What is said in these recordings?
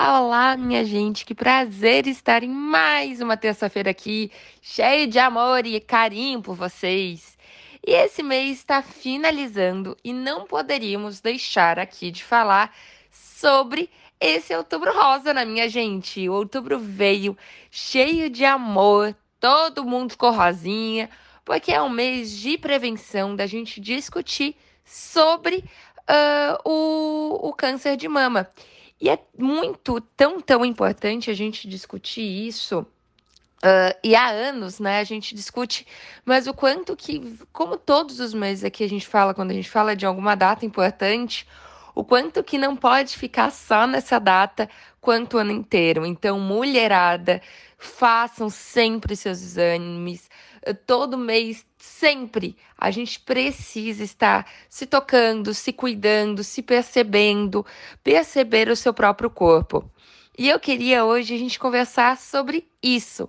Olá, minha gente, que prazer estar em mais uma terça-feira aqui, cheio de amor e carinho por vocês. E esse mês está finalizando e não poderíamos deixar aqui de falar sobre esse outubro rosa, na minha gente. O outubro veio cheio de amor, todo mundo ficou rosinha, porque é um mês de prevenção da gente discutir sobre uh, o, o câncer de mama. E é muito, tão, tão importante a gente discutir isso. Uh, e há anos, né, a gente discute, mas o quanto que, como todos os meses aqui a gente fala, quando a gente fala de alguma data importante, o quanto que não pode ficar só nessa data quanto o ano inteiro. Então, mulherada, façam sempre seus exames, todo mês, sempre. A gente precisa estar se tocando, se cuidando, se percebendo, perceber o seu próprio corpo. E eu queria hoje a gente conversar sobre isso.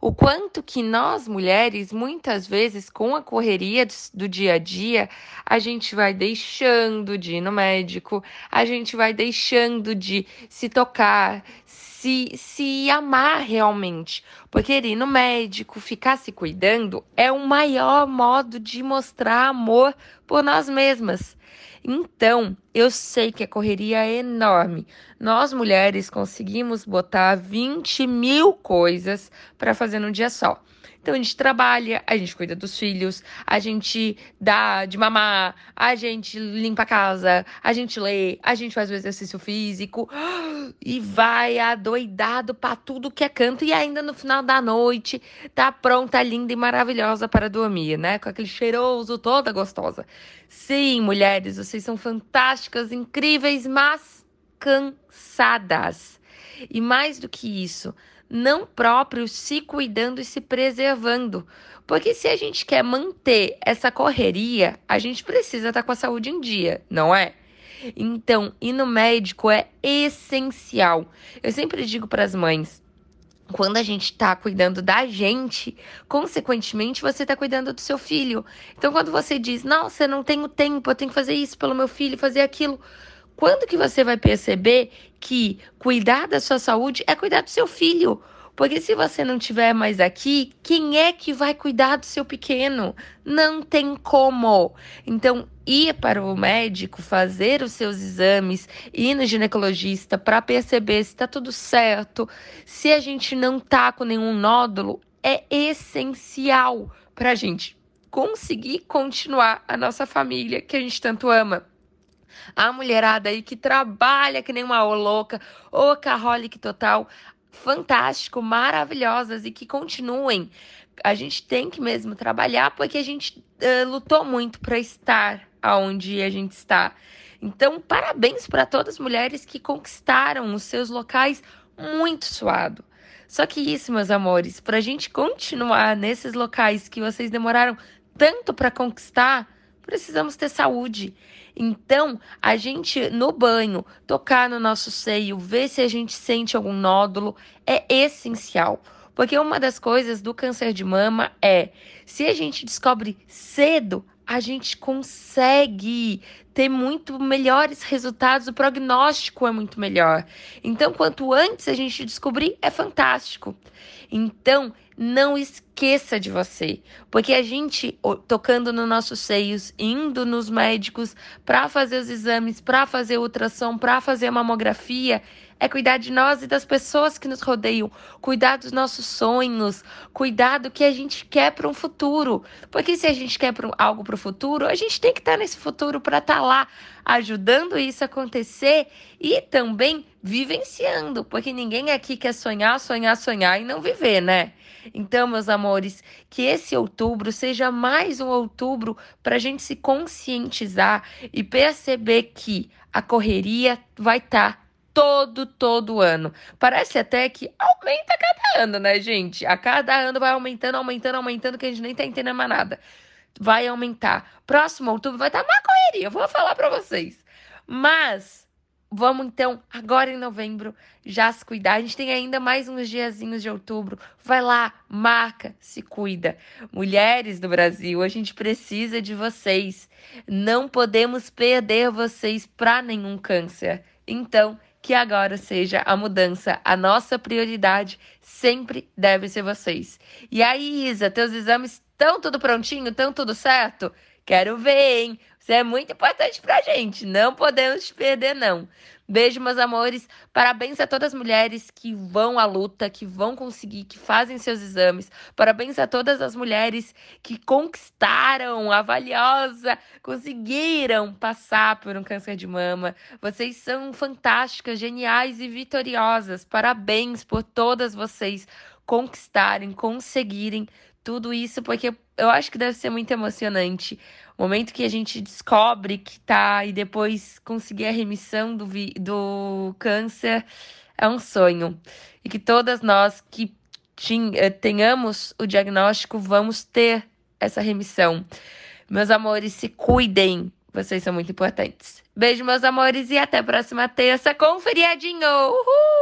O quanto que nós mulheres, muitas vezes, com a correria do dia a dia, a gente vai deixando de ir no médico, a gente vai deixando de se tocar, se, se amar realmente. Porque ir no médico, ficar se cuidando, é o maior modo de mostrar amor por nós mesmas. Então, eu sei que a correria é enorme. Nós mulheres conseguimos botar 20 mil coisas para fazer num dia só. Então a gente trabalha, a gente cuida dos filhos, a gente dá de mamar, a gente limpa a casa, a gente lê, a gente faz o exercício físico e vai adoidado para tudo que é canto e ainda no final da noite tá pronta, linda e maravilhosa para dormir, né? Com aquele cheiroso, toda gostosa. Sim, mulheres, vocês são fantásticas, incríveis, mas cansadas. E mais do que isso, não próprios se cuidando e se preservando. Porque se a gente quer manter essa correria, a gente precisa estar tá com a saúde em dia, não é? Então, ir no médico é essencial. Eu sempre digo para as mães, quando a gente está cuidando da gente, consequentemente você está cuidando do seu filho. Então, quando você diz, nossa, eu não tenho tempo, eu tenho que fazer isso pelo meu filho, fazer aquilo, quando que você vai perceber que cuidar da sua saúde é cuidar do seu filho? Porque se você não tiver mais aqui, quem é que vai cuidar do seu pequeno? Não tem como. Então, ir para o médico, fazer os seus exames, ir no ginecologista para perceber se está tudo certo, se a gente não tá com nenhum nódulo, é essencial para a gente conseguir continuar a nossa família que a gente tanto ama. A mulherada aí que trabalha que nem uma louca, ou carolic total, fantástico, maravilhosas e que continuem. A gente tem que mesmo trabalhar porque a gente uh, lutou muito para estar aonde a gente está. Então, parabéns para todas as mulheres que conquistaram os seus locais muito suado. Só que isso, meus amores, para a gente continuar nesses locais que vocês demoraram tanto para conquistar, precisamos ter saúde. Então, a gente no banho, tocar no nosso seio, ver se a gente sente algum nódulo é essencial. Porque uma das coisas do câncer de mama é, se a gente descobre cedo, a gente consegue ter muito melhores resultados, o prognóstico é muito melhor. Então, quanto antes a gente descobrir, é fantástico. Então, não esqueça de você, porque a gente tocando nos nossos seios, indo nos médicos para fazer os exames, para fazer ultrassom, para fazer mamografia, é cuidar de nós e das pessoas que nos rodeiam, cuidar dos nossos sonhos, cuidar do que a gente quer para um futuro. Porque se a gente quer algo para o futuro, a gente tem que estar nesse futuro para estar tá lá ajudando isso a acontecer e também vivenciando, porque ninguém aqui quer sonhar, sonhar, sonhar e não viver, né? Então, meus amores, que esse outubro seja mais um outubro para a gente se conscientizar e perceber que a correria vai estar tá todo, todo ano. Parece até que aumenta a cada ano, né, gente? A cada ano vai aumentando, aumentando, aumentando, que a gente nem tá entendendo mais nada. Vai aumentar. Próximo outubro vai estar tá uma correria, vou falar para vocês. Mas vamos então, agora em novembro, já se cuidar. A gente tem ainda mais uns diazinhos de outubro. Vai lá, marca, se cuida. Mulheres do Brasil, a gente precisa de vocês. Não podemos perder vocês para nenhum câncer. Então, que agora seja a mudança. A nossa prioridade sempre deve ser vocês. E aí, Isa, teus exames estão tudo prontinho? Estão tudo certo? Quero ver, hein? Você é muito importante pra gente. Não podemos te perder, não. Beijo, meus amores. Parabéns a todas as mulheres que vão à luta, que vão conseguir, que fazem seus exames. Parabéns a todas as mulheres que conquistaram a valiosa, conseguiram passar por um câncer de mama. Vocês são fantásticas, geniais e vitoriosas. Parabéns por todas vocês conquistarem, conseguirem tudo isso, porque eu acho que deve ser muito emocionante. O momento que a gente descobre que tá e depois conseguir a remissão do, do câncer é um sonho. E que todas nós que eh, tenhamos o diagnóstico vamos ter essa remissão. Meus amores, se cuidem. Vocês são muito importantes. Beijo, meus amores, e até a próxima terça com feriadinho. Uhul!